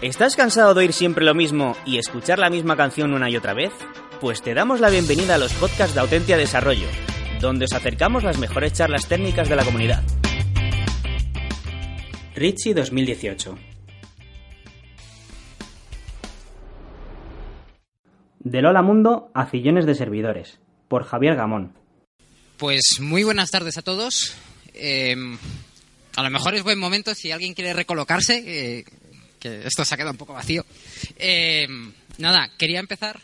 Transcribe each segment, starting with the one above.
¿Estás cansado de oír siempre lo mismo y escuchar la misma canción una y otra vez? Pues te damos la bienvenida a los podcasts de Autentia Desarrollo, donde os acercamos las mejores charlas técnicas de la comunidad. Richie 2018 Del Hola Mundo a Cillones de Servidores, por Javier Gamón. Pues muy buenas tardes a todos. Eh, a lo mejor es buen momento si alguien quiere recolocarse, eh, que esto se ha quedado un poco vacío. Eh, nada, quería empezar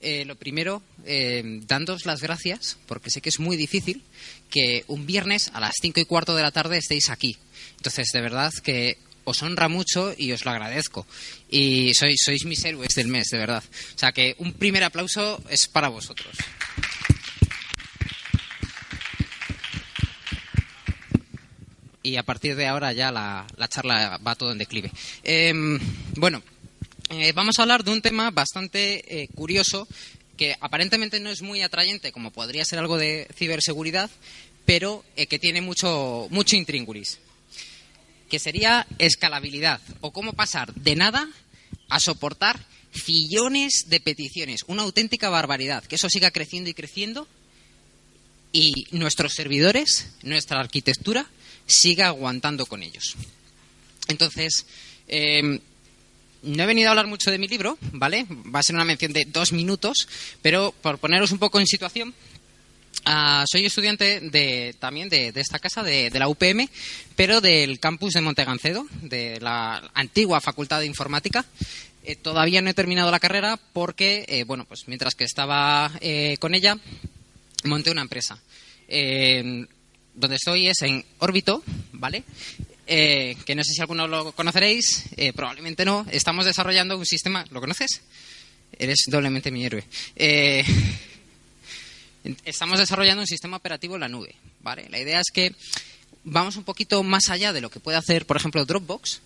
eh, lo primero eh, dándos las gracias, porque sé que es muy difícil que un viernes a las cinco y cuarto de la tarde estéis aquí. Entonces, de verdad que os honra mucho y os lo agradezco. Y sois, sois mis héroes del mes, de verdad. O sea que un primer aplauso es para vosotros. Y a partir de ahora ya la, la charla va todo en declive. Eh, bueno, eh, vamos a hablar de un tema bastante eh, curioso que aparentemente no es muy atrayente, como podría ser algo de ciberseguridad, pero eh, que tiene mucho, mucho intríngulis, que sería escalabilidad, o cómo pasar de nada a soportar fillones de peticiones, una auténtica barbaridad, que eso siga creciendo y creciendo y nuestros servidores, nuestra arquitectura, siga aguantando con ellos. Entonces, eh, no he venido a hablar mucho de mi libro, ¿vale? Va a ser una mención de dos minutos, pero por poneros un poco en situación, uh, soy estudiante de, también de, esta casa, de, de, la UPM, pero del campus de Montegancedo, de la antigua Facultad de Informática. Eh, todavía no he terminado la carrera porque, eh, bueno, pues mientras que estaba eh, con ella, monté una empresa. Donde estoy es en Órbito, ¿vale? Eh, que no sé si alguno lo conoceréis, eh, probablemente no. Estamos desarrollando un sistema. ¿Lo conoces? Eres doblemente mi héroe. Eh, estamos desarrollando un sistema operativo en la nube, ¿vale? La idea es que vamos un poquito más allá de lo que puede hacer, por ejemplo, Dropbox,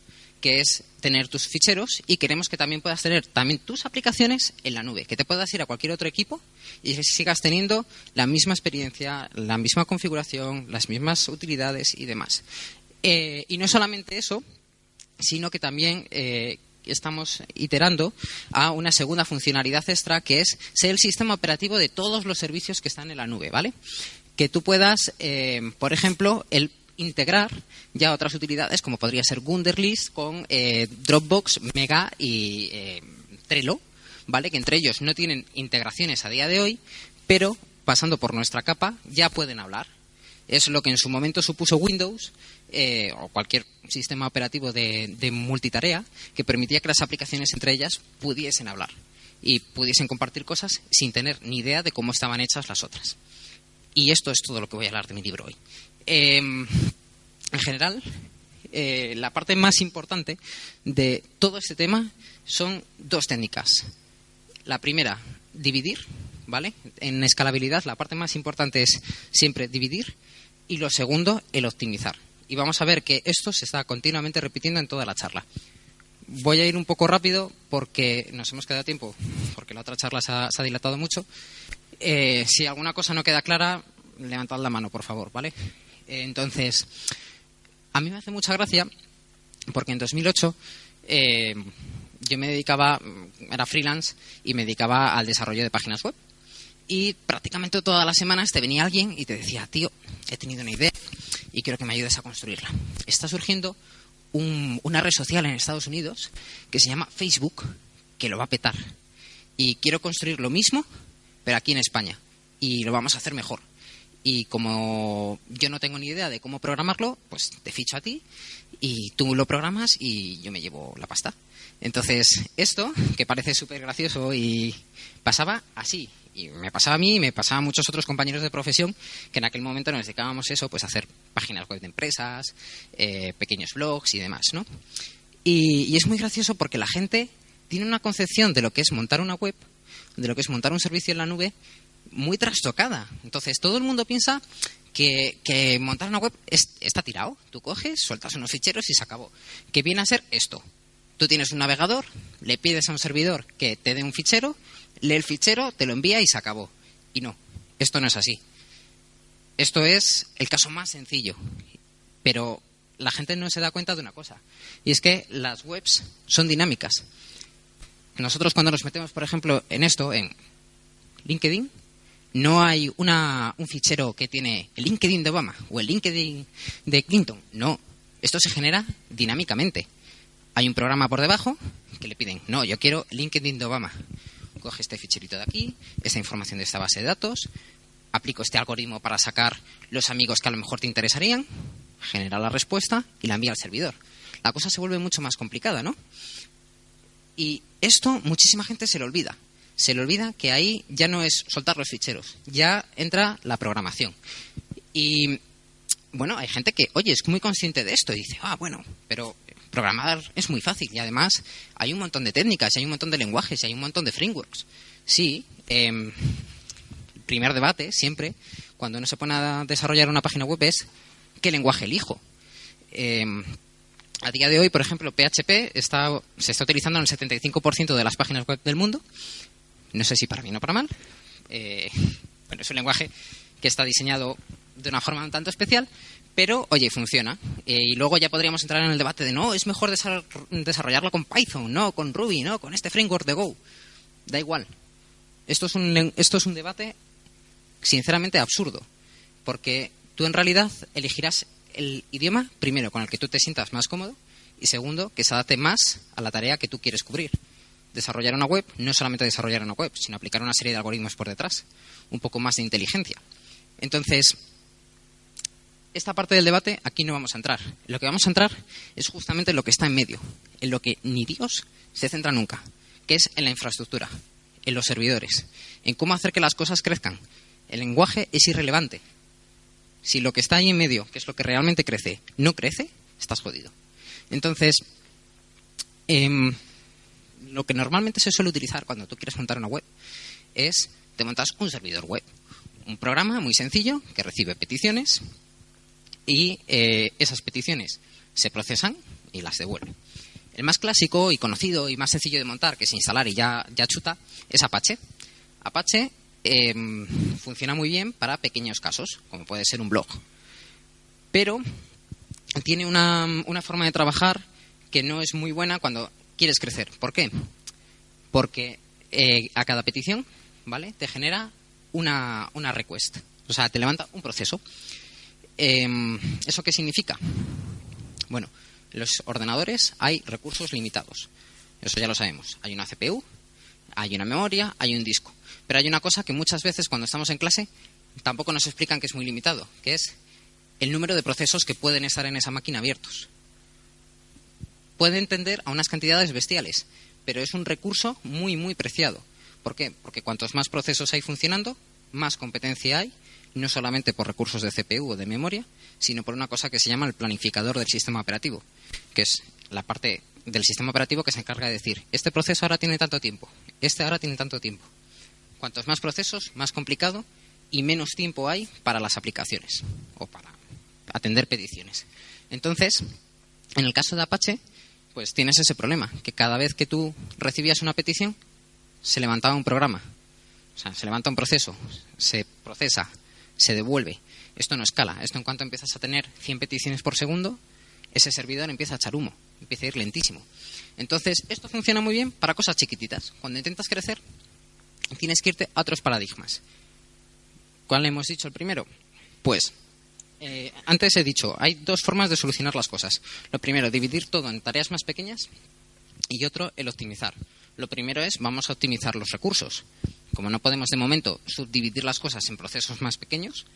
que es tener tus ficheros y queremos que también puedas tener también tus aplicaciones en la nube, que te puedas ir a cualquier otro equipo y sigas teniendo la misma experiencia, la misma configuración, las mismas utilidades y demás. Eh, y no solamente eso, sino que también eh, estamos iterando a una segunda funcionalidad extra que es ser el sistema operativo de todos los servicios que están en la nube, ¿vale? Que tú puedas, eh, por ejemplo, el integrar ya otras utilidades como podría ser Wunderlist con eh, Dropbox, Mega y eh, Trello, ¿vale? Que entre ellos no tienen integraciones a día de hoy, pero pasando por nuestra capa ya pueden hablar. Es lo que en su momento supuso Windows eh, o cualquier sistema operativo de, de multitarea que permitía que las aplicaciones entre ellas pudiesen hablar y pudiesen compartir cosas sin tener ni idea de cómo estaban hechas las otras. Y esto es todo lo que voy a hablar de mi libro hoy. Eh, en general, eh, la parte más importante de todo este tema son dos técnicas. La primera, dividir, ¿vale? En escalabilidad, la parte más importante es siempre dividir. Y lo segundo, el optimizar. Y vamos a ver que esto se está continuamente repitiendo en toda la charla. Voy a ir un poco rápido porque nos hemos quedado tiempo, porque la otra charla se ha, se ha dilatado mucho. Eh, si alguna cosa no queda clara, levantad la mano, por favor, ¿vale? Entonces, a mí me hace mucha gracia porque en 2008 eh, yo me dedicaba, era freelance y me dedicaba al desarrollo de páginas web. Y prácticamente todas las semanas te venía alguien y te decía, tío, he tenido una idea y quiero que me ayudes a construirla. Está surgiendo un, una red social en Estados Unidos que se llama Facebook, que lo va a petar. Y quiero construir lo mismo, pero aquí en España. Y lo vamos a hacer mejor y como yo no tengo ni idea de cómo programarlo, pues te ficho a ti y tú lo programas y yo me llevo la pasta. Entonces, esto, que parece súper gracioso y pasaba así, y me pasaba a mí y me pasaba a muchos otros compañeros de profesión que en aquel momento nos dedicábamos eso, pues a hacer páginas web de empresas, eh, pequeños blogs y demás, ¿no? Y, es muy gracioso porque la gente tiene una concepción de lo que es montar una web, de lo que es montar un servicio en la nube, muy trastocada. Entonces, todo el mundo piensa que, montar una web está tirado. Tú coges, sueltas unos ficheros y se acabó. Que viene a ser esto. Tú tienes un navegador, le pides a un servidor que te dé un fichero, lee el fichero, te lo envía y se acabó. Y no, esto no es así. Esto es el caso más sencillo. Pero la gente no se da cuenta de una cosa. Y es que las webs son dinámicas. Nosotros cuando nos metemos, por ejemplo, en esto, en LinkedIn, no hay una, un fichero que tiene el LinkedIn de Obama o el LinkedIn de Clinton. No, esto se genera dinámicamente. Hay un programa por debajo que le piden, no, yo quiero LinkedIn de Obama. Coge este ficherito de aquí, esta información de esta base de datos, aplico este algoritmo para sacar los amigos que a lo mejor te interesarían, genera la respuesta y la envía al servidor. La cosa se vuelve mucho más complicada, ¿no? Y esto muchísima gente se le olvida. Se le olvida que ahí ya no es soltar los ficheros, ya entra la programación. Y bueno, hay gente que, oye, es muy consciente de esto y dice, ah, bueno, pero programar es muy fácil y además hay un montón de técnicas, hay un montón de lenguajes, y hay un montón de frameworks. Sí, eh, primer debate, siempre, cuando uno se pone a desarrollar una página web es qué lenguaje elijo. Em, a día de hoy, por ejemplo, PHP está, se está utilizando en el 75% de las páginas web del mundo. No sé si para bien o para mal. Eh, bueno, es un lenguaje que está diseñado de una forma un tanto especial, pero oye, funciona. Eh, y luego ya podríamos entrar en el debate de no, es mejor desarrollarlo con Python, no con Ruby, no con este framework de Go. Da igual. Esto es un, esto es un debate sinceramente absurdo, porque tú en realidad elegirás el idioma, primero, con el que tú te sientas más cómodo, y segundo, que se adapte más a la tarea que tú quieres cubrir. Desarrollar una web no solamente desarrollar una web, sino aplicar una serie de algoritmos por detrás, un poco más de inteligencia. Entonces, esta parte del debate aquí no vamos a entrar. Lo que vamos a entrar es justamente lo que está en medio, en lo que ni Dios se centra nunca, que es en la infraestructura, en los servidores, en cómo hacer que las cosas crezcan, el lenguaje es irrelevante. Si lo que está ahí en medio, que es lo que realmente crece, no crece, estás jodido. Entonces, em, lo que normalmente se suele utilizar cuando tú quieres montar una web es te montas un servidor web, un programa muy sencillo que recibe peticiones y eh, esas peticiones se procesan y las devuelve. El más clásico y conocido y más sencillo de montar, que es instalar y ya, ya chuta, es Apache. Apache Em, funciona muy bien para pequeños casos, como puede ser un blog. Pero tiene una, forma de trabajar que no es muy buena cuando quieres crecer. ¿Por qué? Porque eh, a cada petición, ¿vale? Te genera una, una request. O sea, te levanta un proceso. Em, ¿Eso qué significa? Bueno, en los ordenadores hay recursos limitados. Eso ya lo sabemos. Hay una CPU, hay una memoria, hay un disco. Pero hay una cosa que muchas veces cuando estamos en clase tampoco nos explican que es muy limitado, que es el número de procesos que pueden estar en esa máquina abiertos. Puede entender a unas cantidades bestiales, pero es un recurso muy, muy preciado. ¿Por qué? Porque cuantos más procesos hay funcionando, más competencia hay, no solamente por recursos de CPU o de memoria, sino por una cosa que se llama el planificador del sistema operativo, que es la parte del sistema operativo que se encarga de decir, este proceso ahora tiene tanto tiempo, este ahora tiene tanto tiempo. Cuantos más procesos, más complicado y menos tiempo hay para las aplicaciones o para atender peticiones. Entonces, en el caso de Apache, pues tienes ese problema, que cada vez que tú recibías una petición, se levantaba un programa. O sea, se levanta un proceso, se procesa, se devuelve. Esto no escala. Esto en cuanto empiezas a tener 100 peticiones por segundo, ese servidor empieza a echar humo, empieza a ir lentísimo. Entonces, esto funciona muy bien para cosas chiquititas. Cuando intentas crecer, tienes que irte a otros paradigmas. ¿Cuál hemos dicho el primero? Pues, eh, antes he dicho, hay dos formas de solucionar las cosas. Lo primero, dividir todo en tareas más pequeñas y otro, el optimizar. Lo primero es, vamos a optimizar los recursos. Como no podemos de momento subdividir las cosas en procesos más pequeños,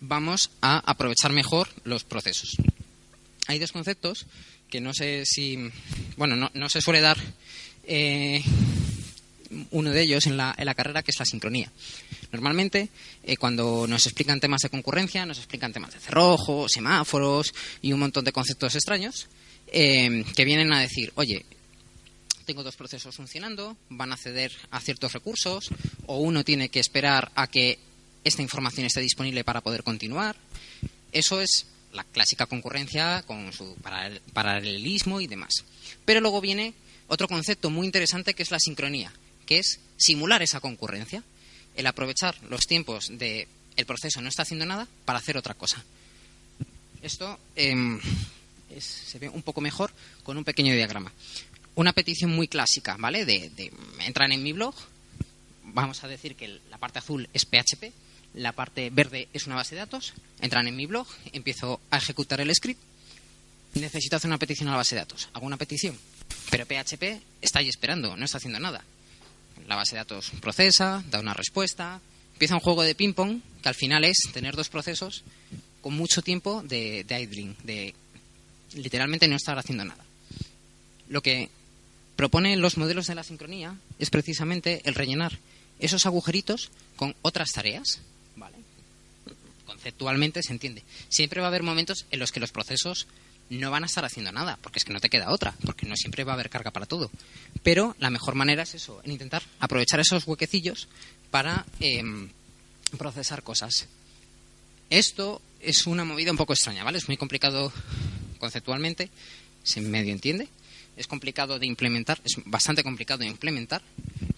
vamos a aprovechar mejor los procesos. Hay dos conceptos que no sé si, bueno, no, se suele dar eh, uno de ellos en la, en la carrera, que es la sincronía. Normalmente, eh, cuando nos explican temas de concurrencia, nos explican temas de cerrojo, semáforos y un montón de conceptos extraños. eh, que vienen a decir, oye, tengo dos procesos funcionando, van a acceder a ciertos recursos, o uno tiene que esperar a que esta información esté disponible para poder continuar. Eso es la clásica concurrencia con su paralelismo y demás. Pero luego viene otro concepto muy interesante que es la sincronía, que es simular esa concurrencia, el aprovechar los tiempos de el proceso no está haciendo nada para hacer otra cosa. Esto em, se ve un poco mejor con un pequeño diagrama. Una petición muy clásica, ¿vale? De, de entran en mi blog, vamos a decir que la parte azul es PHP, la parte verde es una base de datos, entran en mi blog, empiezo a ejecutar el script, necesito hacer una petición a la base de datos, hago una petición, pero PHP está ahí esperando, no está haciendo nada. La base de datos procesa, da una respuesta, empieza un juego de ping-pong que al final es tener dos procesos con mucho tiempo de, de idling, de literalmente no estar haciendo nada. Lo que proponen los modelos de la sincronía es precisamente el rellenar esos agujeritos con otras tareas ¿vale? Conceptualmente se entiende. Siempre va a haber momentos en los que los procesos no van a estar haciendo nada, porque es que no te queda otra, porque no siempre va a haber carga para todo. Pero la mejor manera es eso, en intentar aprovechar esos huequecillos para em, procesar cosas. Esto es una movida un poco extraña, ¿vale? Es muy complicado conceptualmente, se medio entiende, es complicado de implementar, es bastante complicado de implementar,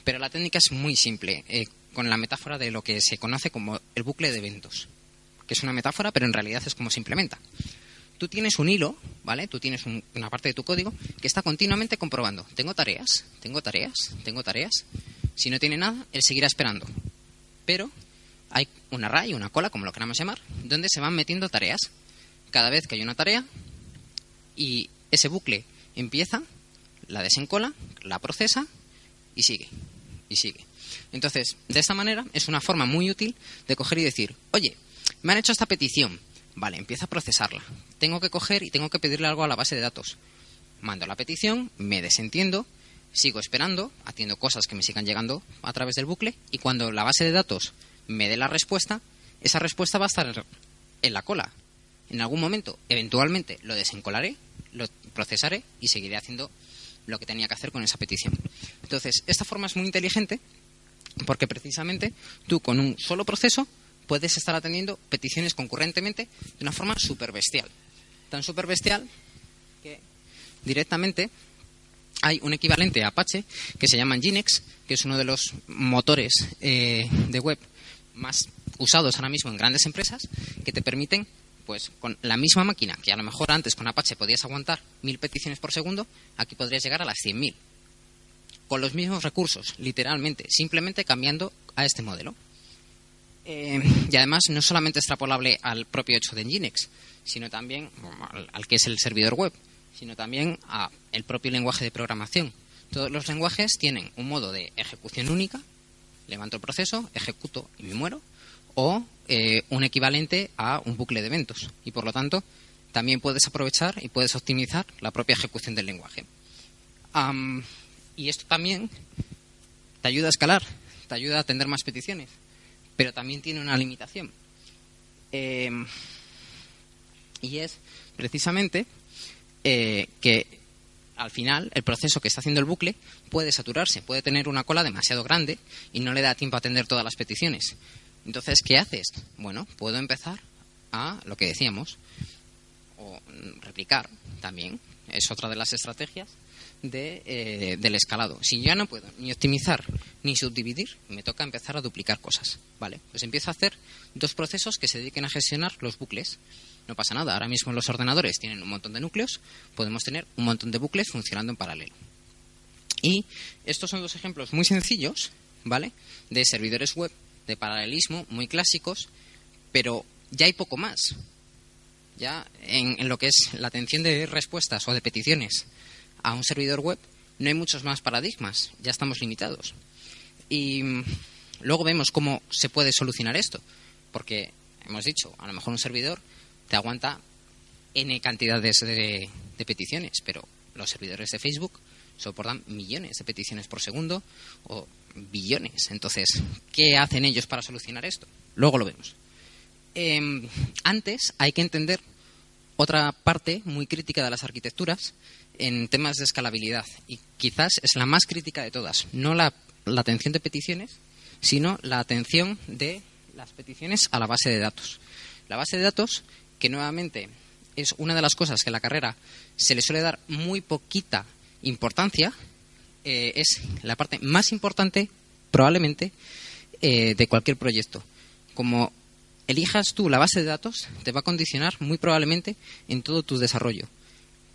pero la técnica es muy simple. Eh, con la metáfora de lo que se conoce como el bucle de eventos, que es una metáfora, pero en realidad es como se implementa. Tú tienes un hilo, ¿vale? Tú tienes una parte de tu código que está continuamente comprobando. Tengo tareas, tengo tareas, tengo tareas. Si no tiene nada, él seguirá esperando. Pero hay un array, una cola, como lo queramos llamar, donde se van metiendo tareas. Cada vez que hay una tarea y ese bucle empieza, la desencola, la procesa y sigue, y sigue. Entonces, de esta manera es una forma muy útil de coger y decir, oye, me han hecho esta petición, vale, empieza a procesarla. Tengo que coger y tengo que pedirle algo a la base de datos. Mando la petición, me desentiendo, sigo esperando, atiendo cosas que me sigan llegando a través del bucle y cuando la base de datos me dé la respuesta, esa respuesta va a estar en la cola. En algún momento, eventualmente, lo desencolaré, lo procesaré y seguiré haciendo lo que tenía que hacer con esa petición. Entonces, esta forma es muy inteligente porque precisamente tú con un solo proceso puedes estar atendiendo peticiones concurrentemente de una forma súper bestial. Tan súper bestial que directamente hay un equivalente a Apache que se llama Nginx, que es uno de los motores eh, de web más usados ahora mismo en grandes empresas, que te permiten, pues con la misma máquina, que a lo mejor antes con Apache podías aguantar mil peticiones por segundo, aquí podrías llegar a las 100.000 con los mismos recursos, literalmente, simplemente cambiando a este modelo. Eh, y además no solamente extrapolable al propio hecho de Nginx, sino también al, que es el servidor web, sino también al propio lenguaje de programación. Todos los lenguajes tienen un modo de ejecución única, levanto el proceso, ejecuto y me muero, o eh, un equivalente a un bucle de eventos. Y por lo tanto, también puedes aprovechar y puedes optimizar la propia ejecución del lenguaje. Y esto también te ayuda a escalar, te ayuda a atender más peticiones, pero también tiene una limitación. Em, y es precisamente eh, que al final el proceso que está haciendo el bucle puede saturarse, puede tener una cola demasiado grande y no le da tiempo a atender todas las peticiones. Entonces, ¿qué haces? Bueno, puedo empezar a lo que decíamos, o replicar también, es otra de las estrategias, de, eh, del escalado. Si ya no puedo ni optimizar ni subdividir, me toca empezar a duplicar cosas. Vale, pues empiezo a hacer dos procesos que se dediquen a gestionar los bucles. No pasa nada, ahora mismo los ordenadores tienen un montón de núcleos, podemos tener un montón de bucles funcionando en paralelo. Y estos son dos ejemplos muy sencillos, ¿vale? De servidores web de paralelismo muy clásicos, pero ya hay poco más. Ya en, en lo que es la atención de respuestas o de peticiones a un servidor web no hay muchos más paradigmas, ya estamos limitados. Y mm, luego vemos cómo se puede solucionar esto, porque hemos dicho, a lo mejor un servidor te aguanta n cantidades de, de peticiones, pero los servidores de Facebook soportan millones de peticiones por segundo o billones. Entonces, ¿qué hacen ellos para solucionar esto? Luego lo vemos. Em, antes hay que entender otra parte muy crítica de las arquitecturas en temas de escalabilidad y quizás es la más crítica de todas. No la, atención de peticiones, sino la atención de las peticiones a la base de datos. La base de datos, que nuevamente es una de las cosas que en la carrera se le suele dar muy poquita importancia, eh, es la parte más importante probablemente eh, de cualquier proyecto. Como elijas tú la base de datos, te va a condicionar muy probablemente en todo tu desarrollo.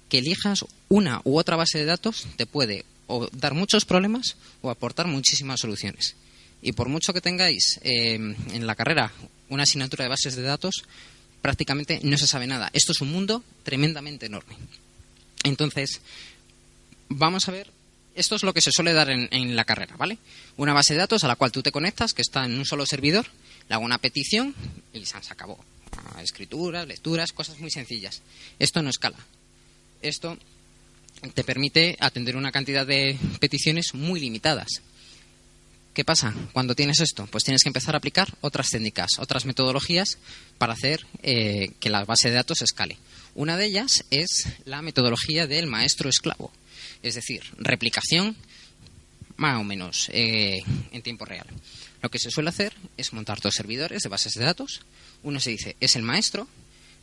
Que elijas una u otra base de datos te puede o dar muchos problemas o aportar muchísimas soluciones. Y por mucho que tengáis eh, en la carrera una asignatura de bases de datos, prácticamente no se sabe nada. Esto es un mundo tremendamente enorme. Entonces, vamos a ver, esto es lo que se suele dar en, la carrera, ¿vale? Una base de datos a la cual tú te conectas, que está en un solo servidor, le hago una petición y se acabó. Escrituras, lecturas, cosas muy sencillas. Esto no escala. Esto te permite atender una cantidad de peticiones muy limitadas. ¿Qué pasa cuando tienes esto? Pues tienes que empezar a aplicar otras técnicas, otras metodologías para hacer eh, que la base de datos escale. Una de ellas es la metodología del maestro esclavo, es decir, replicación más o menos eh, en tiempo real. Lo que se suele hacer es montar dos servidores de bases de datos. Uno se dice es el maestro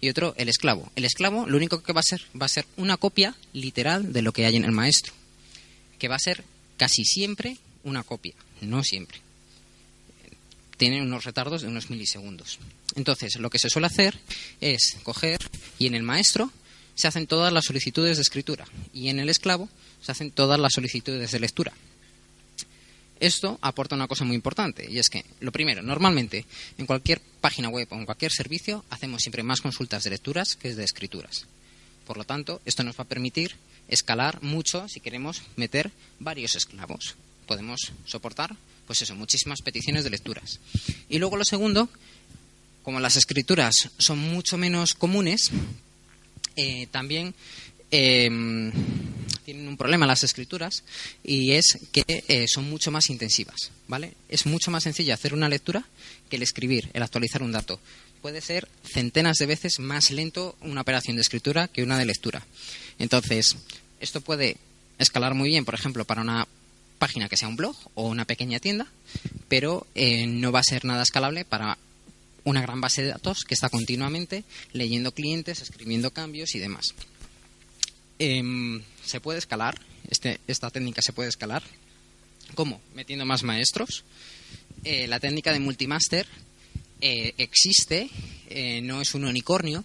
y otro el esclavo. El esclavo lo único que va a ser va a ser una copia literal de lo que hay en el maestro, que va a ser casi siempre una copia, no siempre. Tiene unos retardos de unos milisegundos. Entonces, lo que se suele hacer es coger y en el maestro se hacen todas las solicitudes de escritura y en el esclavo se hacen todas las solicitudes de lectura. Esto aporta una cosa muy importante y es que, lo primero, normalmente en cualquier página web o en cualquier servicio hacemos siempre más consultas de lecturas que de escrituras. Por lo tanto, esto nos va a permitir escalar mucho si queremos meter varios esclavos. Podemos soportar, pues eso, muchísimas peticiones de lecturas. Y luego lo segundo, como las escrituras son mucho menos comunes, eh, también eh, tienen un problema las escrituras y es que eh, son mucho más intensivas, ¿vale? Es mucho más sencillo hacer una lectura que el escribir, el actualizar un dato. Puede ser centenas de veces más lento una operación de escritura que una de lectura. Entonces, esto puede escalar muy bien, por ejemplo, para una página que sea un blog o una pequeña tienda, pero eh, no va a ser nada escalable para una gran base de datos que está continuamente leyendo clientes, escribiendo cambios y demás. Em, se puede escalar, este, esta técnica se puede escalar. ¿Cómo? Metiendo más maestros. Eh, la técnica de multimaster eh, existe, eh, no es un unicornio,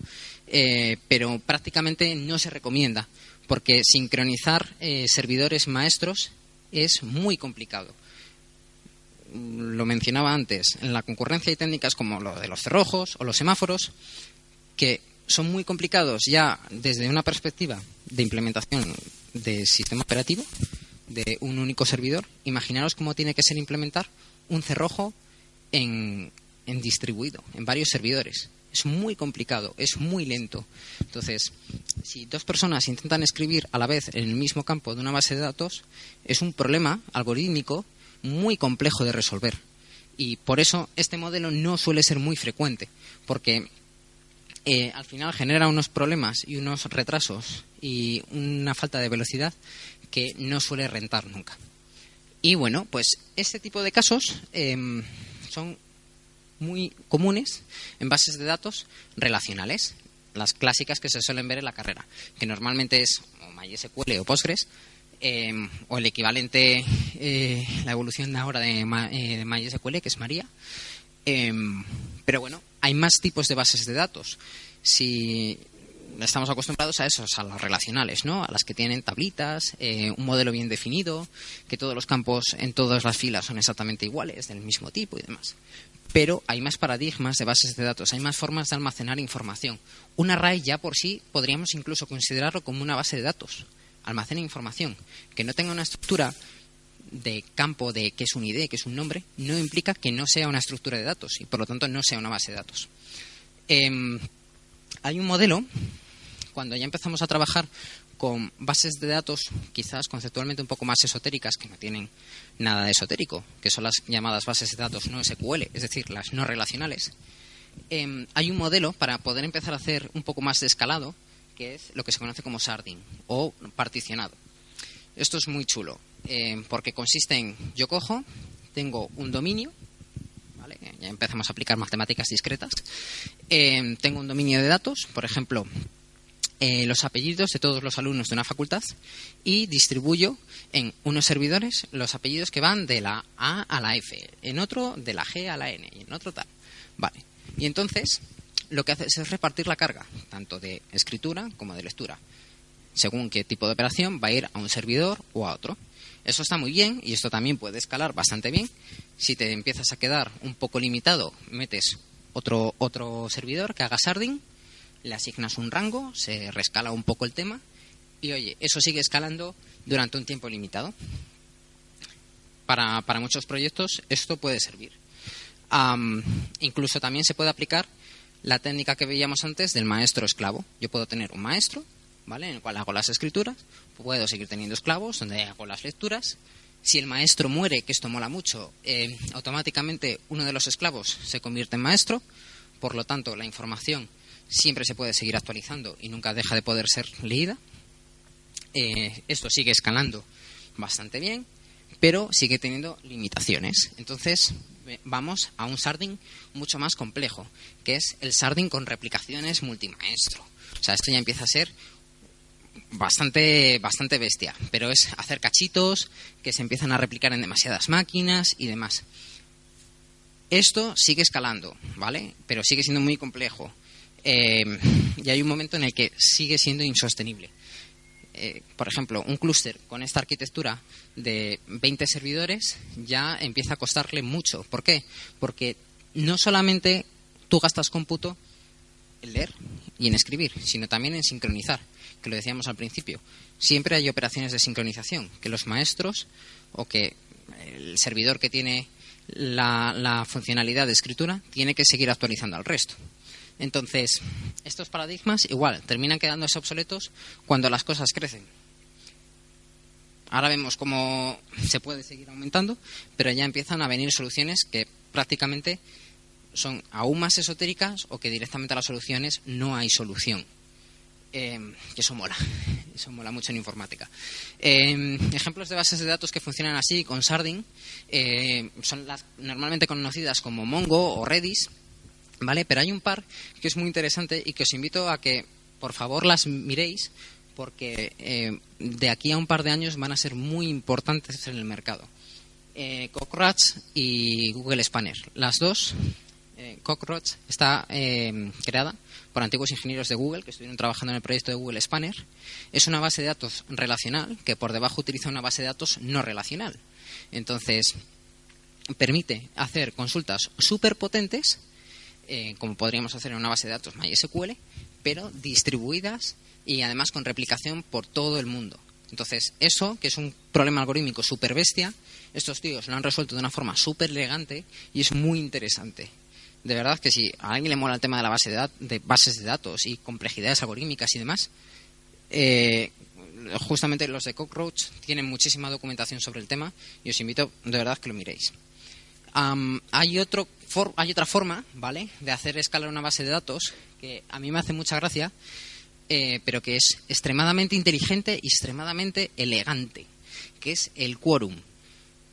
pero prácticamente no se recomienda, porque sincronizar servidores maestros es muy complicado. Lo mencionaba antes, en la concurrencia hay técnicas como lo de los cerrojos o los semáforos, que son muy complicados ya desde una perspectiva de implementación de sistema operativo de un único servidor. Imaginaros cómo tiene que ser implementar un cerrojo en, en distribuido, en varios servidores. Es muy complicado, es muy lento. Entonces, si dos personas intentan escribir a la vez en el mismo campo de una base de datos, es un problema algorítmico muy complejo de resolver. Y por eso este modelo no suele ser muy frecuente, porque eh, al final genera unos problemas y unos retrasos y una falta de velocidad que no suele rentar nunca. Y bueno, pues este tipo de casos em, son muy comunes en bases de datos relacionales, las clásicas que se suelen ver en la carrera, que normalmente es MySQL o Postgres, em, o el equivalente, eh, la evolución de ahora de, eh, MySQL, que es María. Em, pero bueno, hay más tipos de bases de datos. Si estamos acostumbrados a esos, a las relacionales, ¿no? A las que tienen tablitas, eh, un modelo bien definido, que todos los campos en todas las filas son exactamente iguales, del mismo tipo y demás. Pero hay más paradigmas de bases de datos, hay más formas de almacenar información. Un array ya por sí podríamos incluso considerarlo como una base de datos. Almacena información. Que no tenga una estructura de campo de qué es un ID, qué es un nombre, no implica que no sea una estructura de datos y por lo tanto no sea una base de datos. Em, hay un modelo, cuando ya empezamos a trabajar con bases de datos quizás conceptualmente un poco más esotéricas, que no tienen nada de esotérico, que son las llamadas bases de datos no SQL, es decir, las no relacionales. Em, hay un modelo para poder empezar a hacer un poco más de escalado que es lo que se conoce como sarding o particionado. Esto es muy chulo, eh, porque consiste en, yo cojo, tengo un dominio, ¿vale? ya empezamos a aplicar matemáticas discretas, eh, tengo un dominio de datos, por ejemplo, eh, los apellidos de todos los alumnos de una facultad y distribuyo en unos servidores los apellidos que van de la A a la F, en otro de la G a la N y en otro tal. Vale. Y entonces lo que hace es repartir la carga, tanto de escritura como de lectura. Según qué tipo de operación va a ir a un servidor o a otro. Eso está muy bien y esto también puede escalar bastante bien. Si te empiezas a quedar un poco limitado, metes otro, otro servidor que haga sarding le asignas un rango, se rescala un poco el tema y oye, eso sigue escalando durante un tiempo limitado. Para, muchos proyectos esto puede servir. incluso también se puede aplicar la técnica que veíamos antes del maestro esclavo. Yo puedo tener un maestro, En el cual hago las escrituras, puedo seguir teniendo esclavos donde hago las lecturas. Si el maestro muere, que esto mola mucho, eh, automáticamente uno de los esclavos se convierte en maestro, por lo tanto la información siempre se puede seguir actualizando y nunca deja de poder ser leída. Eh, esto sigue escalando bastante bien, pero sigue teniendo limitaciones. Entonces, vamos a un sarding mucho más complejo, que es el sarding con replicaciones multimaestro. O sea, esto ya empieza a ser bastante, bastante bestia, pero es hacer cachitos que se empiezan a replicar en demasiadas máquinas y demás. Esto sigue escalando, ¿vale? Pero sigue siendo muy complejo. Eh, y hay un momento en el que sigue siendo insostenible. Eh, por ejemplo, un clúster con esta arquitectura de 20 servidores ya empieza a costarle mucho. ¿Por qué? Porque no solamente tú gastas cómputo en leer y en escribir, sino también en sincronizar, que lo decíamos al principio. Siempre hay operaciones de sincronización, que los maestros o que el servidor que tiene la funcionalidad de escritura tiene que seguir actualizando al resto. Entonces, estos paradigmas igual terminan quedándose obsoletos cuando las cosas crecen. Ahora vemos cómo se puede seguir aumentando, pero ya empiezan a venir soluciones que prácticamente son aún más esotéricas o que directamente a las soluciones no hay solución. Eh, eso mola, eso mola mucho en informática. Eh, ejemplos de bases de datos que funcionan así con Sarding eh, son las normalmente conocidas como Mongo o Redis, ¿Vale? Pero hay un par que es muy interesante y que os invito a que, por favor, las miréis porque eh, de aquí a un par de años van a ser muy importantes en el mercado. Cockroach y Google Spanner. Las dos, eh, Cockroach está eh, creada por antiguos ingenieros de Google que estuvieron trabajando en el proyecto de Google Spanner. Es una base de datos relacional que por debajo utiliza una base de datos no relacional. Entonces, permite hacer consultas súper potentes eh, como podríamos hacer en una base de datos MySQL, pero distribuidas y además con replicación por todo el mundo. Entonces, eso, que es un problema algorítmico súper bestia, estos tíos lo han resuelto de una forma súper elegante y es muy interesante. De verdad que si a alguien le mola el tema de la base de, de bases de datos y complejidades algorítmicas y demás, eh, justamente los de Cockroach tienen muchísima documentación sobre el tema y os invito de verdad que lo miréis hay, otra forma, ¿vale?, de hacer escalar una base de datos que a mí me hace mucha gracia, eh, pero que es extremadamente inteligente y extremadamente elegante, que es el quórum.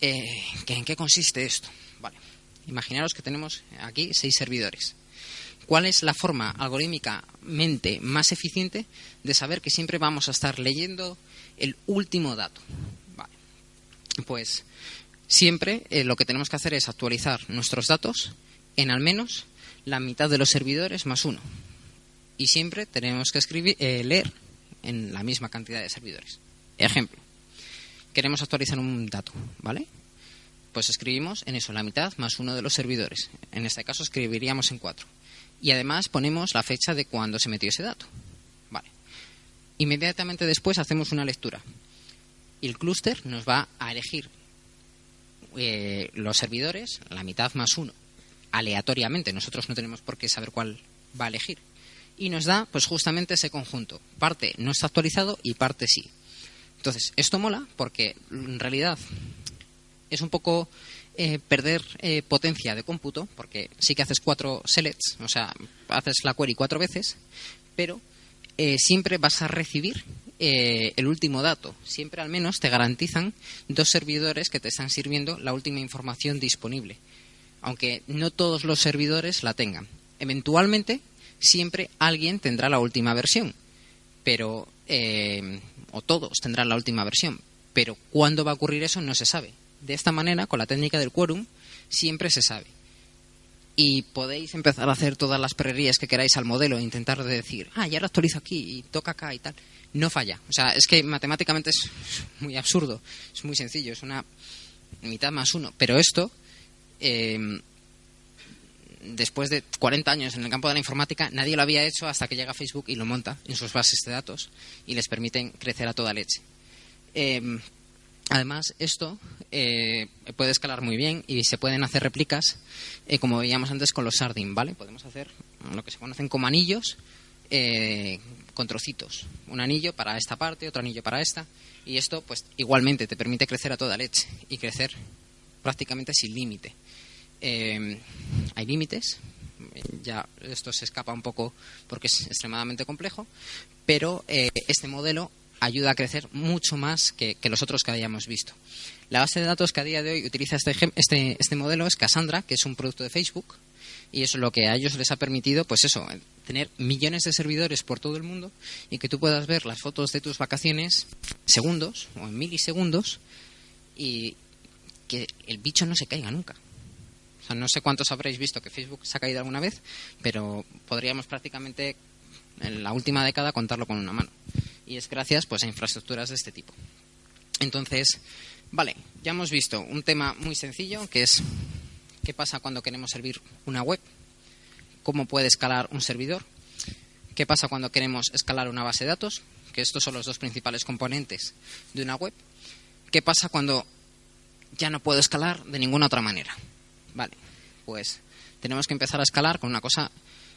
Eh, ¿En qué consiste esto? Imaginaros que tenemos aquí seis servidores. ¿Cuál es la forma algorítmicamente más eficiente de saber que siempre vamos a estar leyendo el último dato? Pues Siempre eh, lo que tenemos que hacer es actualizar nuestros datos en al menos la mitad de los servidores más uno. Y siempre tenemos que escribir, eh, leer en la misma cantidad de servidores. Ejemplo, queremos actualizar un dato, ¿vale? Pues escribimos en eso, la mitad más uno de los servidores. En este caso escribiríamos en cuatro. Y además ponemos la fecha de cuando se metió ese dato. Vale. Inmediatamente después hacemos una lectura. Y el clúster nos va a elegir eh, los servidores, la mitad más uno, aleatoriamente. Nosotros no tenemos por qué saber cuál va a elegir. Y nos da, pues justamente ese conjunto. Parte no está actualizado y parte sí. Entonces, esto mola porque en realidad es un poco eh, perder eh, potencia de cómputo, porque sí que haces cuatro selects, o sea, haces la query cuatro veces, pero eh, siempre vas a recibir el último dato. Siempre al menos te garantizan dos servidores que te están sirviendo la última información disponible. Aunque no todos los servidores la tengan. Eventualmente, siempre alguien tendrá la última versión. Pero, o todos tendrán la última versión. Pero cuándo va a ocurrir eso no se sabe. De esta manera, con la técnica del quórum, siempre se sabe y podéis empezar a hacer todas las perrerías que queráis al modelo e intentar decir, ah, ya lo actualizo aquí y toca acá y tal. No falla. O sea, es que matemáticamente es muy absurdo, es muy sencillo, es una mitad más uno. Pero esto, em, después de 40 años en el campo de la informática, nadie lo había hecho hasta que llega Facebook y lo monta en sus bases de datos y les permiten crecer a toda leche. Em, Además, esto eh, puede escalar muy bien y se pueden hacer réplicas, eh, como veíamos antes con los sardines, ¿vale? Podemos hacer lo que se conocen como anillos eh, con trocitos. Un anillo para esta parte, otro anillo para esta. Y esto, pues, igualmente te permite crecer a toda leche y crecer prácticamente sin límite. hay límites, ya esto se escapa un poco porque es extremadamente complejo, pero este modelo ayuda a crecer mucho más que, los otros que hayamos visto. La base de datos que a día de hoy utiliza este, este, este modelo es Cassandra, que es un producto de Facebook, y eso es lo que a ellos les ha permitido, pues eso, tener millones de servidores por todo el mundo y que tú puedas ver las fotos de tus vacaciones segundos o en milisegundos y que el bicho no se caiga nunca. O sea, no sé cuántos habréis visto que Facebook se ha caído alguna vez, pero podríamos prácticamente en la última década contarlo con una mano y es gracias pues a infraestructuras de este tipo. Entonces, vale, ya hemos visto un tema muy sencillo que es qué pasa cuando queremos servir una web, cómo puede escalar un servidor, qué pasa cuando queremos escalar una base de datos, que estos son los dos principales componentes de una web, qué pasa cuando ya no puedo escalar de ninguna otra manera. Vale, pues tenemos que empezar a escalar con una cosa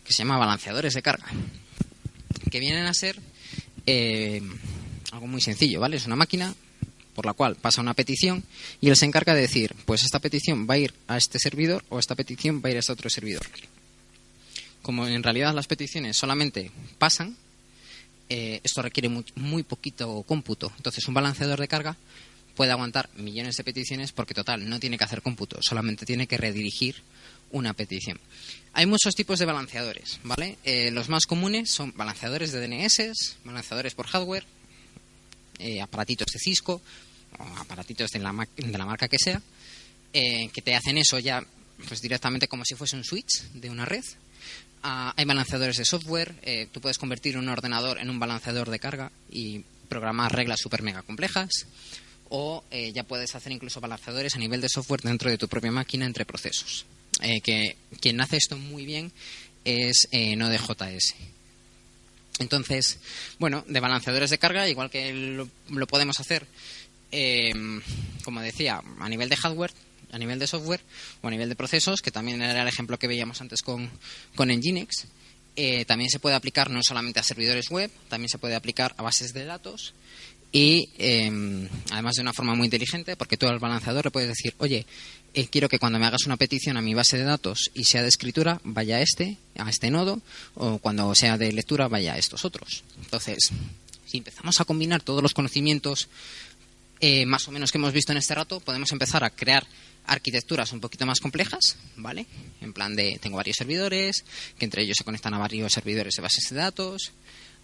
que se llama balanceadores de carga, que vienen a ser eh, algo muy sencillo, ¿vale? Es una máquina por la cual pasa una petición y él se encarga de decir, pues esta petición va a ir a este servidor o esta petición va a ir a este otro servidor. Como en realidad las peticiones solamente pasan, eh, esto requiere muy, muy, poquito cómputo. Entonces un balanceador de carga puede aguantar millones de peticiones porque total no tiene que hacer cómputo, solamente tiene que redirigir una petición. Hay muchos tipos de balanceadores, ¿vale? Eh, los más comunes son balanceadores de DNS, balanceadores por hardware, eh, aparatitos de Cisco, o aparatitos de la, de la marca que sea, eh, que te hacen eso ya pues directamente como si fuese un switch de una red. Ah, hay balanceadores de software, tú puedes convertir un ordenador en un balanceador de carga y programar reglas super mega complejas o ya puedes hacer incluso balanceadores a nivel de software dentro de tu propia máquina entre procesos. Eh, que quien hace esto muy bien es eh, Node.js. Entonces, bueno, de balanceadores de carga, igual que lo, podemos hacer, eh, como decía, a nivel de hardware, a nivel de software o a nivel de procesos, que también era el ejemplo que veíamos antes con, con Nginx, eh, también se puede aplicar no solamente a servidores web, también se puede aplicar a bases de datos y además de una forma muy inteligente, porque tú al balanceador le puedes decir, oye, eh, quiero que cuando me hagas una petición a mi base de datos y sea de escritura, vaya a este, a este nodo, o cuando sea de lectura, vaya a estos otros. Entonces, si empezamos a combinar todos los conocimientos eh, más o menos que hemos visto en este rato, podemos empezar a crear arquitecturas un poquito más complejas, ¿vale? En plan de, tengo varios servidores, que entre ellos se conectan a varios servidores de bases de datos,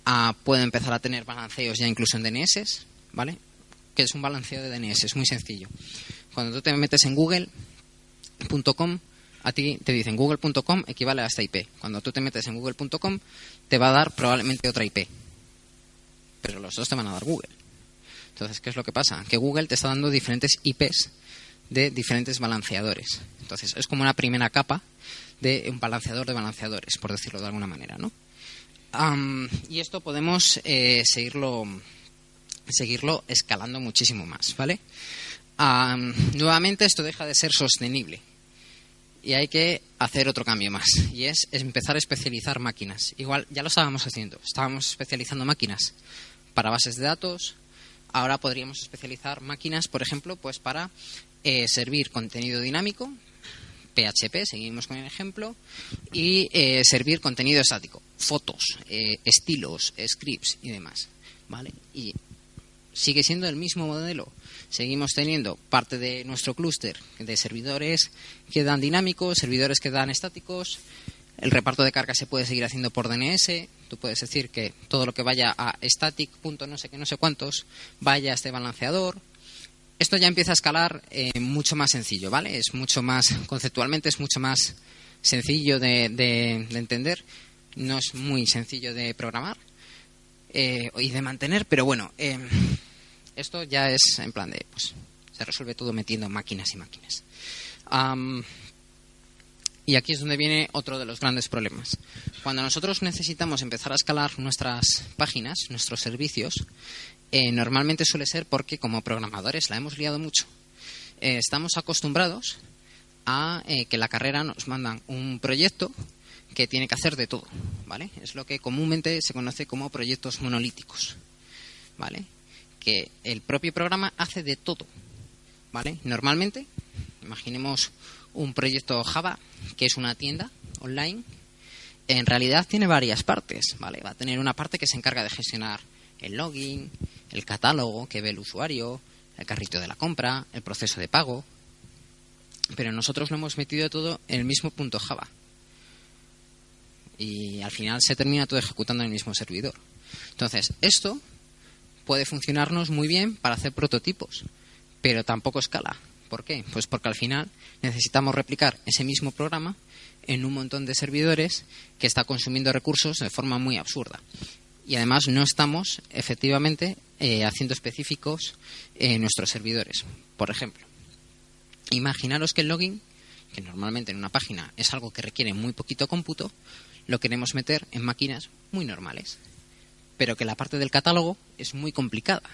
a, puedo empezar a tener balanceos ya incluso en DNS, ¿vale? Que es un balanceo de DNS, es muy sencillo cuando tú te metes en google.com, a ti te dicen google.com equivale a esta IP. Cuando tú te metes en google.com, te va a dar probablemente otra IP. Pero los dos te van a dar Google. Entonces, ¿qué es lo que pasa? Que Google te está dando diferentes IPs de diferentes balanceadores. Entonces, es como una primera capa de un balanceador de balanceadores, por decirlo de alguna manera, ¿no? Y esto podemos eh, seguirlo, seguirlo escalando muchísimo más, ¿vale? nuevamente esto deja de ser sostenible y hay que hacer otro cambio más y es, empezar a especializar máquinas. Igual ya lo estábamos haciendo, estábamos especializando máquinas para bases de datos, ahora podríamos especializar máquinas, por ejemplo, pues para eh, servir contenido dinámico, PHP, seguimos con el ejemplo, y eh, servir contenido estático, fotos, eh, estilos, scripts y demás, ¿vale? Y sigue siendo el mismo modelo. Seguimos teniendo parte de nuestro clúster de servidores que dan dinámicos, servidores que dan estáticos. El reparto de carga se puede seguir haciendo por DNS. Tú puedes decir que todo lo que vaya a static. no sé qué, no sé cuántos, vaya a este balanceador. Esto ya empieza a escalar eh, mucho más sencillo, ¿vale? Es mucho más, conceptualmente es mucho más sencillo de, entender. No es muy sencillo de programar eh, y de mantener, pero bueno, eh, esto ya es en plan de, pues, se resuelve todo metiendo máquinas y máquinas. y aquí es donde viene otro de los grandes problemas. Cuando nosotros necesitamos empezar a escalar nuestras páginas, nuestros servicios, eh, normalmente suele ser porque como programadores la hemos liado mucho. Eh, estamos acostumbrados a que la carrera nos mandan un proyecto que tiene que hacer de todo, ¿vale? Es lo que comúnmente se conoce como proyectos monolíticos, ¿vale? que el propio programa hace de todo. ¿Vale? Normalmente, imaginemos un proyecto Java, que es una tienda online, en realidad tiene varias partes, ¿vale? Va a tener una parte que se encarga de gestionar el login, el catálogo que ve el usuario, el carrito de la compra, el proceso de pago. Pero nosotros lo hemos metido todo en el mismo punto Java. Y al final se termina todo ejecutando en el mismo servidor. Entonces, esto puede funcionarnos muy bien para hacer prototipos, pero tampoco escala. ¿Por qué? Pues porque al final necesitamos replicar ese mismo programa en un montón de servidores que está consumiendo recursos de forma muy absurda. Y además no estamos efectivamente eh, haciendo específicos nuestros servidores. Por ejemplo, imaginaros que el login, que normalmente en una página es algo que requiere muy poquito cómputo, lo queremos meter en máquinas muy normales pero que la parte del catálogo es muy complicada.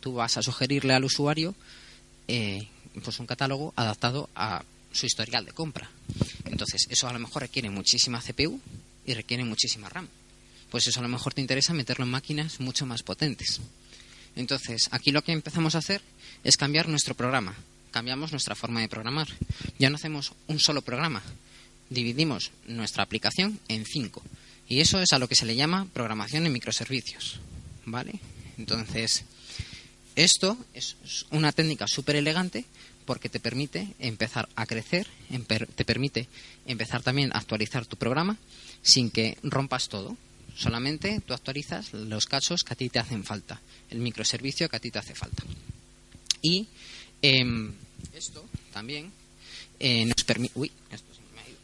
Tú vas a sugerirle al usuario eh, pues un catálogo adaptado a su historial de compra. Entonces, eso a lo mejor requiere muchísima CPU y requiere muchísima RAM. Pues eso a lo mejor te interesa meterlo en máquinas mucho más potentes. Entonces, aquí lo que empezamos a hacer es cambiar nuestro programa. Cambiamos nuestra forma de programar. Ya no hacemos un solo programa. Dividimos nuestra aplicación en cinco. Y eso es a lo que se le llama programación en microservicios. ¿Vale? Entonces, esto es una técnica súper elegante porque te permite empezar a crecer, te permite empezar también a actualizar tu programa sin que rompas todo. Solamente tú actualizas los casos que a ti te hacen falta, el microservicio que a ti te hace falta. Y em, esto también eh, nos permite. Uy, esto se me ha ido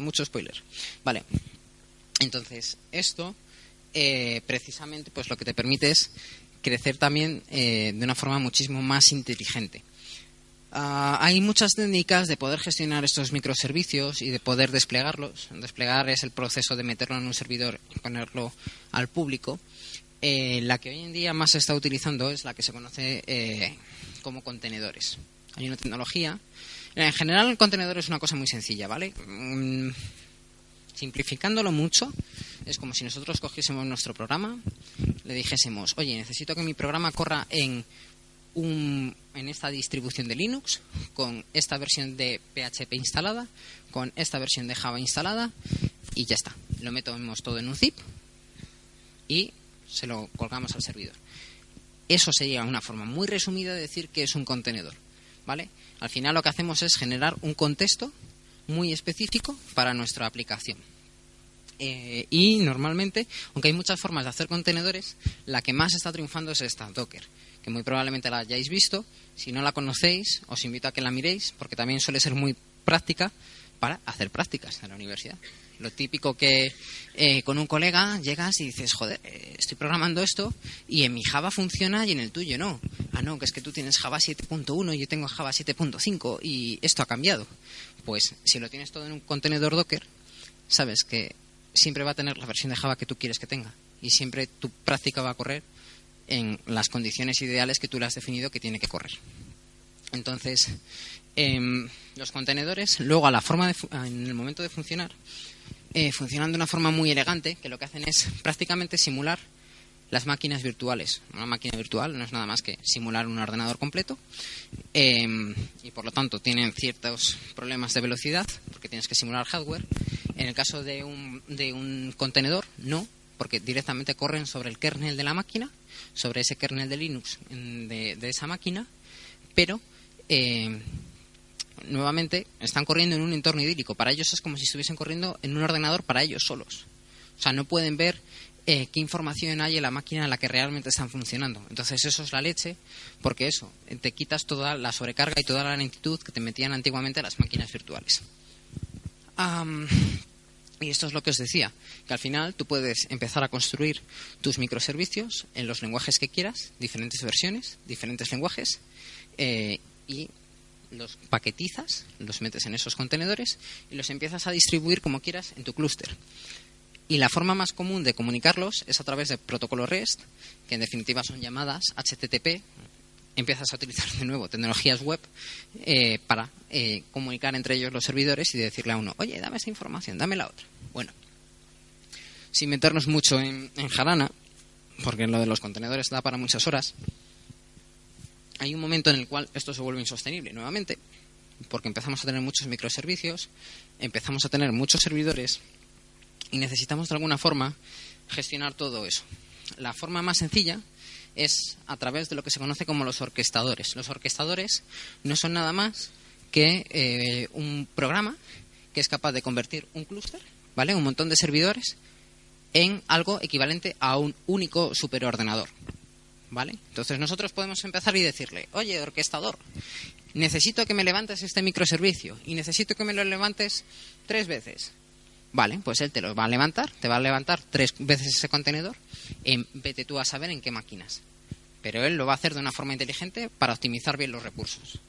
mucho spoiler. Vale. Entonces, esto eh, precisamente pues lo que te permite es crecer también eh, de una forma muchísimo más inteligente. Ah, hay muchas técnicas de poder gestionar estos microservicios y de poder desplegarlos. Desplegar es el proceso de meterlo en un servidor y ponerlo al público. Eh, la que hoy en día más se está utilizando es la que se conoce como contenedores. Hay una tecnología en general, el contenedor es una cosa muy sencilla, ¿vale? Mm, simplificándolo mucho, es como si nosotros cogiésemos nuestro programa, le dijésemos, oye, necesito que mi programa corra en, un, en esta distribución de Linux, con esta versión de PHP instalada, con esta versión de Java instalada, y ya está. Lo metemos todo en un zip y se lo colgamos al servidor. Eso sería una forma muy resumida de decir que es un contenedor, ¿vale? Al final lo que hacemos es generar un contexto muy específico para nuestra aplicación. Eh, y normalmente, aunque hay muchas formas de hacer contenedores, la que más está triunfando es esta, Docker, que muy probablemente la hayáis visto. Si no la conocéis, os invito a que la miréis, porque también suele ser muy práctica para hacer prácticas en la universidad. Lo típico que eh, con un colega llegas y dices, joder, eh, estoy programando esto y en mi Java funciona y en el tuyo no. Ah, no, que es que tú tienes Java 7.1 y yo tengo Java 7.5 y esto ha cambiado. Pues si lo tienes todo en un contenedor Docker, sabes que siempre va a tener la versión de Java que tú quieres que tenga y siempre tu práctica va a correr en las condiciones ideales que tú le has definido que tiene que correr. Entonces, em, los contenedores, luego a la forma de en el momento de funcionar, eh, funcionan de una forma muy elegante, que lo que hacen es prácticamente simular las máquinas virtuales. Una máquina virtual no es nada más que simular un ordenador completo em, y por lo tanto tienen ciertos problemas de velocidad porque tienes que simular hardware. En el caso de un, de un contenedor, no, porque directamente corren sobre el kernel de la máquina, sobre ese kernel de Linux de, esa máquina, pero em, nuevamente están corriendo en un entorno idílico. Para ellos es como si estuviesen corriendo en un ordenador para ellos solos. O sea, no pueden ver eh, qué información hay en la máquina en la que realmente están funcionando. Entonces eso es la leche, porque eso, te quitas toda la sobrecarga y toda la lentitud que te metían antiguamente las máquinas virtuales. y esto es lo que os decía, que al final tú puedes empezar a construir tus microservicios en los lenguajes que quieras, diferentes versiones, diferentes lenguajes, eh, y los paquetizas, los metes en esos contenedores y los empiezas a distribuir como quieras en tu clúster. Y la forma más común de comunicarlos es a través de protocolo REST, que en definitiva son llamadas HTTP. Empiezas a utilizar de nuevo tecnologías web eh, para eh, comunicar entre ellos los servidores y decirle a uno, oye, dame esta información, dame la otra. Bueno, sin meternos mucho en, en jarana, porque lo de los contenedores da para muchas horas, hay un momento en el cual esto se vuelve insostenible nuevamente, porque empezamos a tener muchos microservicios, empezamos a tener muchos servidores y necesitamos de alguna forma gestionar todo eso. La forma más sencilla es a través de lo que se conoce como los orquestadores. Los orquestadores no son nada más que eh, un programa que es capaz de convertir un clúster, ¿vale? Un montón de servidores en algo equivalente a un único superordenador. ¿Vale? Entonces nosotros podemos empezar y decirle, oye, orquestador, necesito que me levantes este microservicio y necesito que me lo levantes tres veces. Vale, pues él te lo va a levantar, te va a levantar tres veces ese contenedor, en, vete tú a saber en qué máquinas. Pero él lo va a hacer de una forma inteligente para optimizar bien los recursos.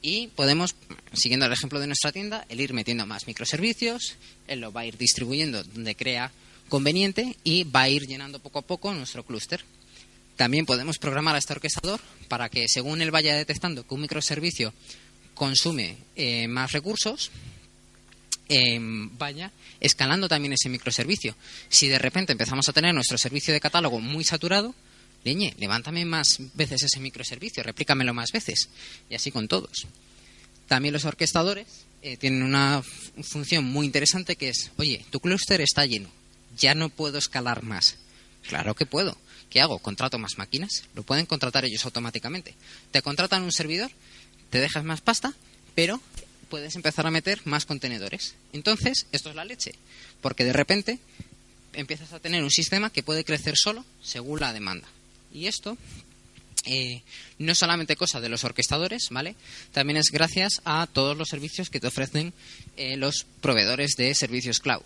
Y podemos, siguiendo el ejemplo de nuestra tienda, el ir metiendo más microservicios, él lo va a ir distribuyendo donde crea conveniente y va a ir llenando poco a poco nuestro clúster. También podemos programar a este orquestador para que según él vaya detectando que un microservicio consume eh, más recursos, Em, vaya escalando también ese microservicio. Si de repente empezamos a tener nuestro servicio de catálogo muy saturado, leñe, levántame más veces ese microservicio, replícamelo más veces. Y así con todos. También los orquestadores eh, tienen una función muy interesante que es, oye, tu clúster está lleno, ya no puedo escalar más. Claro que puedo. ¿Qué hago? ¿Contrato más máquinas? Lo pueden contratar ellos automáticamente. Te contratan un servidor, te dejas más pasta, pero puedes empezar a meter más contenedores. Entonces, esto es la leche, porque de repente empiezas a tener un sistema que puede crecer solo según la demanda. Y esto eh, no es solamente cosa de los orquestadores, ¿vale? También es gracias a todos los servicios que te ofrecen eh, los proveedores de servicios cloud.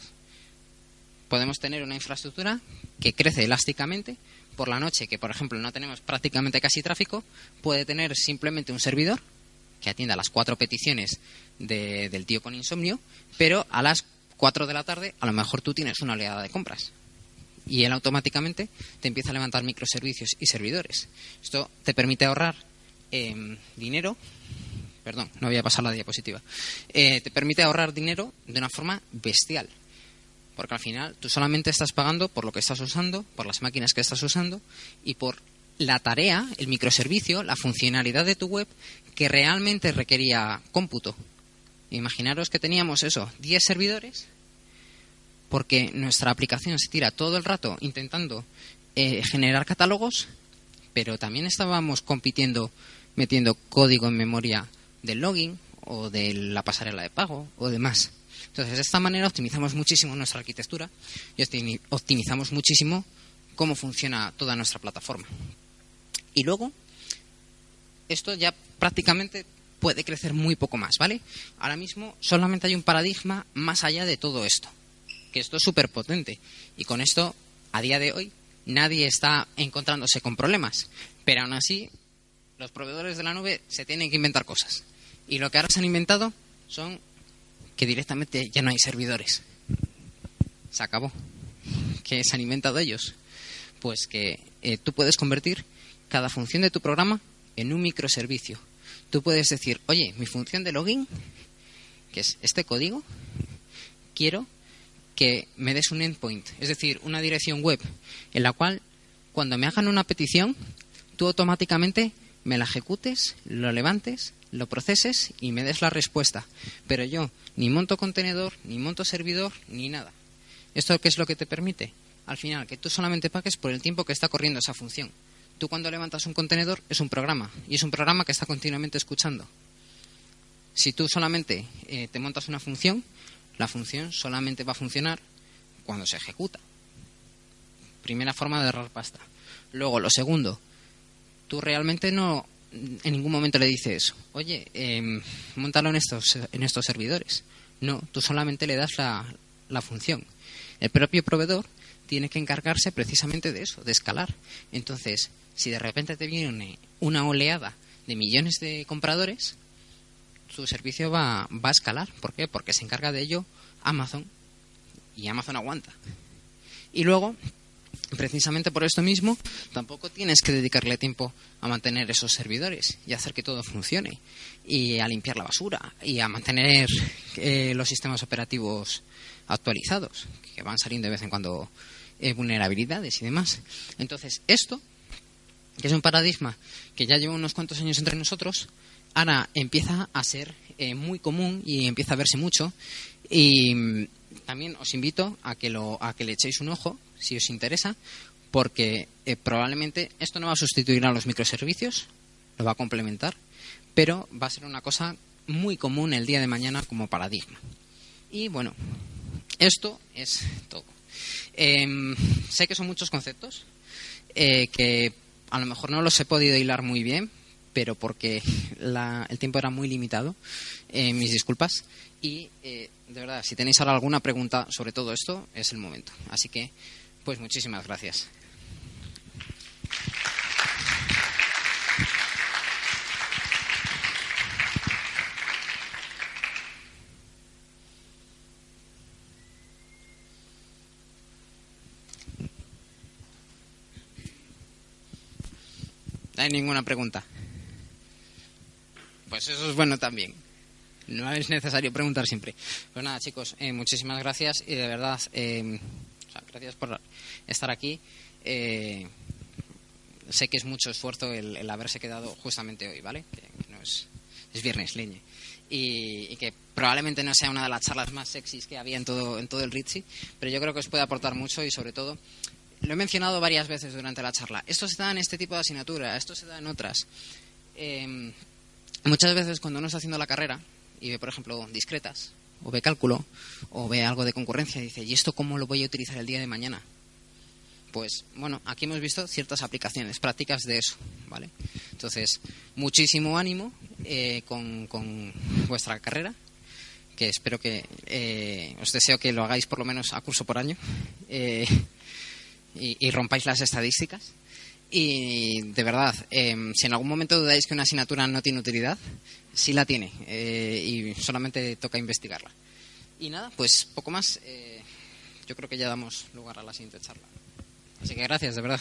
Podemos tener una infraestructura que crece elásticamente. Por la noche, que por ejemplo no tenemos prácticamente casi tráfico, puede tener simplemente un servidor que atienda las cuatro peticiones del tío con insomnio, pero a las 4 de la tarde a lo mejor tú tienes una oleada de compras. Y él automáticamente te empieza a levantar microservicios y servidores. Esto te permite ahorrar em, dinero. Perdón, no voy a pasar la diapositiva. Eh, te permite ahorrar dinero de una forma bestial. Porque al final tú solamente estás pagando por lo que estás usando, por las máquinas que estás usando y por la tarea, el microservicio, la funcionalidad de tu web que realmente requería cómputo. Imaginaros que teníamos eso, 10 servidores, porque nuestra aplicación se tira todo el rato intentando eh, generar catálogos, pero también estábamos compitiendo metiendo código en memoria del login o de la pasarela de pago o demás. Entonces, de esta manera optimizamos muchísimo nuestra arquitectura y optimizamos muchísimo cómo funciona toda nuestra plataforma. Y luego, esto ya prácticamente puede crecer muy poco más, ¿vale? Ahora mismo solamente hay un paradigma más allá de todo esto, que esto es súper potente. Y con esto, a día de hoy, nadie está encontrándose con problemas. Pero aún así, los proveedores de la nube se tienen que inventar cosas. Y lo que ahora se han inventado son que directamente ya no hay servidores. Se acabó. ¿Qué se han inventado ellos? Pues que eh, tú puedes convertir cada función de tu programa en un microservicio tú puedes decir, oye, mi función de login, que es este código, quiero que me des un endpoint, es decir, una dirección web en la cual cuando me hagan una petición, tú automáticamente me la ejecutes, lo levantes, lo proceses y me des la respuesta. Pero yo ni monto contenedor, ni monto servidor, ni nada. ¿Esto qué es lo que te permite? Al final, que tú solamente pagues por el tiempo que está corriendo esa función. Tú cuando levantas un contenedor es un programa y es un programa que está continuamente escuchando. Si tú solamente eh, te montas una función, la función solamente va a funcionar cuando se ejecuta. Primera forma de ahorrar pasta. Luego, lo segundo, tú realmente no en ningún momento le dices, oye, eh, montalo en estos, en estos servidores. No, tú solamente le das la, la función. El propio proveedor tiene que encargarse precisamente de eso, de escalar. Entonces, si de repente te viene una oleada de millones de compradores, su servicio va, va a escalar. ¿Por qué? Porque se encarga de ello Amazon y Amazon aguanta. Y luego, precisamente por esto mismo, tampoco tienes que dedicarle tiempo a mantener esos servidores y hacer que todo funcione y a limpiar la basura y a mantener eh, los sistemas operativos actualizados, que van saliendo de vez en cuando eh, vulnerabilidades y demás. Entonces, esto, que es un paradigma que ya lleva unos cuantos años entre nosotros, ahora empieza a ser eh, muy común y empieza a verse mucho. Y mm, también os invito a que, lo, a que le echéis un ojo, si os interesa, porque eh, probablemente esto no va a sustituir a los microservicios, lo va a complementar, pero va a ser una cosa muy común el día de mañana como paradigma. Y bueno, esto es todo. Em, sé que son muchos conceptos eh, que a lo mejor no los he podido hilar muy bien, pero porque el tiempo era muy limitado. Eh, mis disculpas. Y eh, de verdad, si tenéis ahora alguna pregunta sobre todo esto, es el momento. Así que, pues muchísimas gracias. Hay ninguna pregunta. Pues eso es bueno también. No es necesario preguntar siempre. Pues nada, chicos, eh, muchísimas gracias y de verdad, eh, gracias por estar aquí. Eh, sé que es mucho esfuerzo el, haberse quedado justamente hoy, ¿vale? Que, no es, es viernes, leñe. Y, que probablemente no sea una de las charlas más sexys que había en todo, en todo el Ritzy, pero yo creo que os puede aportar mucho y sobre todo lo he mencionado varias veces durante la charla. Esto se da en este tipo de asignatura, esto se da en otras. Eh, muchas veces cuando uno está haciendo la carrera y ve, por ejemplo, discretas, o ve cálculo, o ve algo de concurrencia, dice, ¿y esto cómo lo voy a utilizar el día de mañana? Pues bueno, aquí hemos visto ciertas aplicaciones, prácticas de eso, ¿vale? Entonces, muchísimo ánimo eh, con, vuestra carrera, que espero que eh, os deseo que lo hagáis por lo menos a curso por año. Eh, y, rompáis las estadísticas. Y de verdad, em, si en algún momento dudáis que una asignatura no tiene utilidad, sí la tiene eh, y solamente toca investigarla. Y nada, pues poco más. Eh, yo creo que ya damos lugar a la siguiente charla. Así que gracias, de verdad.